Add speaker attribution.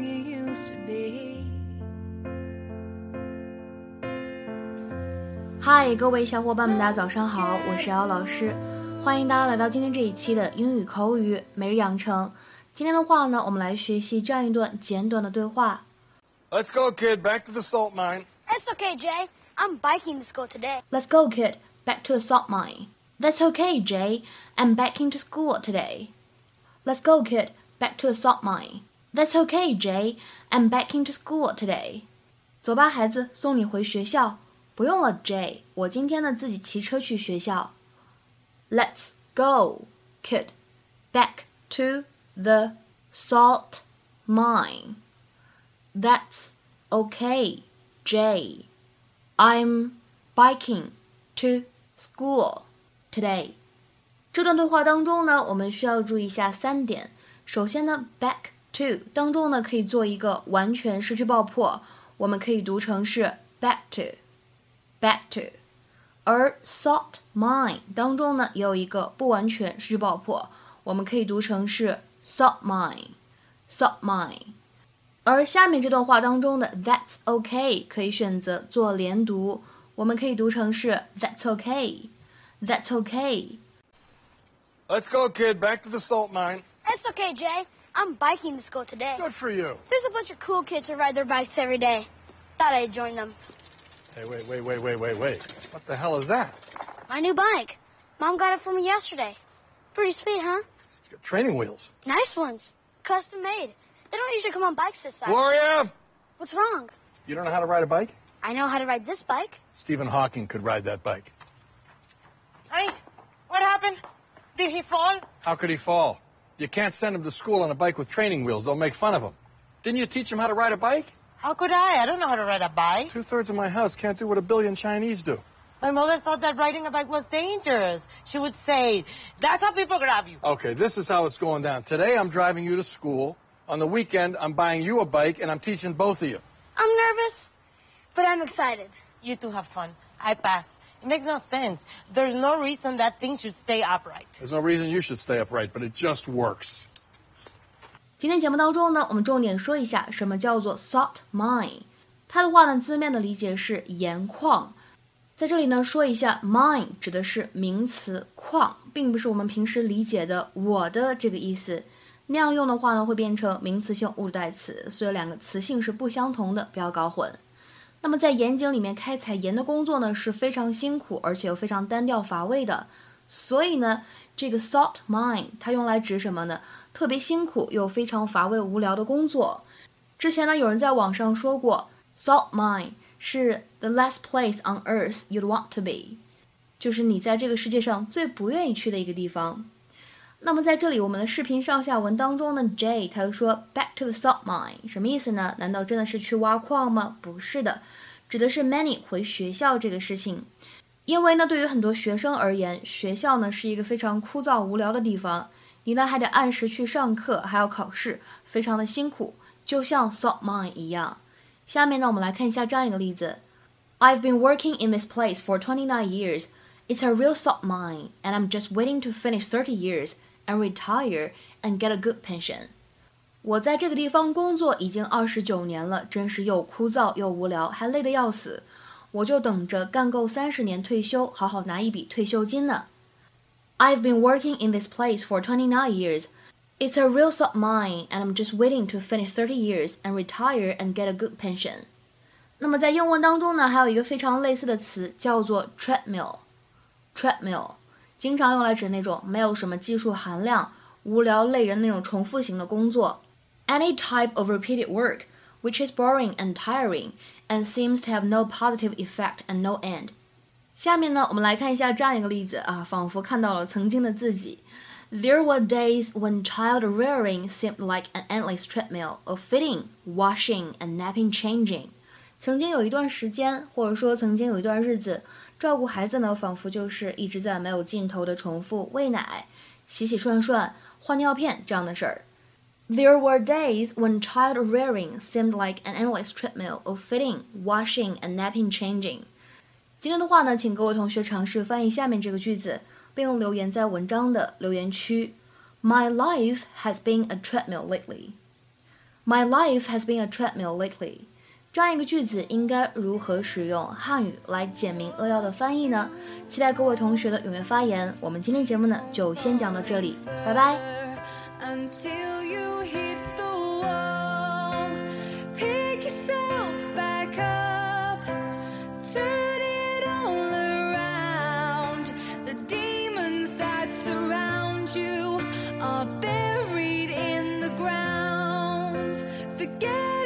Speaker 1: you used to be. 嗨，各位小伙伴们，大家早上好，我是姚老师，欢迎大家来到今天这一期的英语口语每日养成。今天的话呢，我们来学习这样一段简短的对话。
Speaker 2: Let's go, kid. Back to the salt mine.
Speaker 3: That's okay, Jay. I'm biking to school today.
Speaker 1: Let's go, kid. Back to the salt mine. That's okay, Jay. I'm biking to school today. Let's go, kid. Back to the salt mine. That's okay, Jay. I'm back into school today. 走吧，孩子，送你回学校。不用了，Jay，我今天呢自己骑车去学校。Let's go, kid. Back to the salt mine. That's okay, Jay. I'm biking to school today. 这段对话当中呢，我们需要注意一下三点。首先呢，back to 当中呢可以做一个完全失去爆破，我们可以读成是 back to，back to。而 salt mine 当中呢也有一个不完全失去爆破，我们可以读成是 salt mine，salt mine。而下面这段话当中的 That's okay 可以选择做连读，我们可以读成是 That's okay，That's okay。
Speaker 2: Let's go, kid. Back to the salt mine.
Speaker 3: That's okay, Jay. I'm biking to school today.
Speaker 2: Good for you.
Speaker 3: There's a bunch of cool kids who ride their bikes every day. Thought I'd join them.
Speaker 2: Hey, wait, wait, wait, wait, wait, wait. What the hell is that?
Speaker 3: My new bike. Mom got it for me yesterday. Pretty sweet, huh?
Speaker 2: You got training wheels.
Speaker 3: Nice ones. Custom made. They don't usually come on bikes this size.
Speaker 2: Gloria,
Speaker 3: What's wrong?
Speaker 2: you don't know how to ride a bike?
Speaker 3: I know how to ride this bike.
Speaker 2: Stephen Hawking could ride that bike.
Speaker 4: Hey, what happened? Did he fall?
Speaker 2: How could he fall? You can't send him to school on a bike with training wheels. They'll make fun of him. Didn't you teach him how to ride a bike?
Speaker 4: How could I? I don't know how to ride a bike.
Speaker 2: Two thirds of my house can't do what a billion Chinese do.
Speaker 4: My mother thought that riding a bike was dangerous. She would say, that's how people grab you.
Speaker 2: Okay, this is how it's going down. Today I'm driving you to school. On the weekend, I'm buying you a bike and I'm teaching both of you.
Speaker 3: I'm nervous, but I'm excited.
Speaker 4: You two have fun. I pass. It makes no sense. There's no reason that things should stay upright.
Speaker 2: There's no reason you should stay upright, but it just works.
Speaker 1: 今天节目当中呢，我们重点说一下什么叫做 salt mine。它的话呢，字面的理解是盐矿。在这里呢，说一下 mine 指的是名词矿，并不是我们平时理解的我的这个意思。那样用的话呢，会变成名词性物质代词，所以两个词性是不相同的，不要搞混。那么在盐井里面开采盐的工作呢，是非常辛苦，而且又非常单调乏味的。所以呢，这个 salt mine 它用来指什么呢？特别辛苦又非常乏味无聊的工作。之前呢，有人在网上说过，salt mine 是 the last place on earth you'd want to be，就是你在这个世界上最不愿意去的一个地方。那么在这里，我们的视频上下文当中呢，Jay 他就说 back to the salt mine，什么意思呢？难道真的是去挖矿吗？不是的，指的是 many 回学校这个事情。因为呢，对于很多学生而言，学校呢是一个非常枯燥无聊的地方，你呢还得按时去上课，还要考试，非常的辛苦，就像 salt mine 一样。下面呢，我们来看一下这样一个例子：I've been working in this place for 29 years. It's a real salt mine, and I'm just waiting to finish 30 years and retire and get a good pension. pension。我在这个地方工作已经二十九年了，真是又枯燥又无聊，还累得要死。我就等着干够三十年退休，好好拿一笔退休金呢。I've been working in this place for twenty nine years. It's a real salt mine, and I'm just waiting to finish thirty years and retire and get a good pension. 那么在英文当中呢，还有一个非常类似的词叫做 treadmill，treadmill treadmill。经常用来指那种没有什么技术含量、无聊累人那种重复型的工作。Any type of repeated work which is boring and tiring and seems to have no positive effect and no end。下面呢，我们来看一下这样一个例子啊，仿佛看到了曾经的自己。There were days when child rearing seemed like an endless treadmill of feeding, washing, and nappy changing. 曾经有一段时间，或者说曾经有一段日子，照顾孩子呢，仿佛就是一直在没有尽头的重复喂奶、洗洗涮涮、换尿片这样的事儿。There were days when child rearing seemed like an endless treadmill of feeding, washing, and napping changing。今天的话呢，请各位同学尝试翻译下面这个句子，并留言在文章的留言区。My life has been a treadmill lately. My life has been a treadmill lately. 这样一个句子应该如何使用汉语来简明扼要的翻译呢？期待各位同学的踊跃发言。我们今天节目呢就先讲到这里，拜拜。
Speaker 5: Until you hit the wall, pick yourself back up, turn it all around. The demons that surround you are buried in the ground. Forget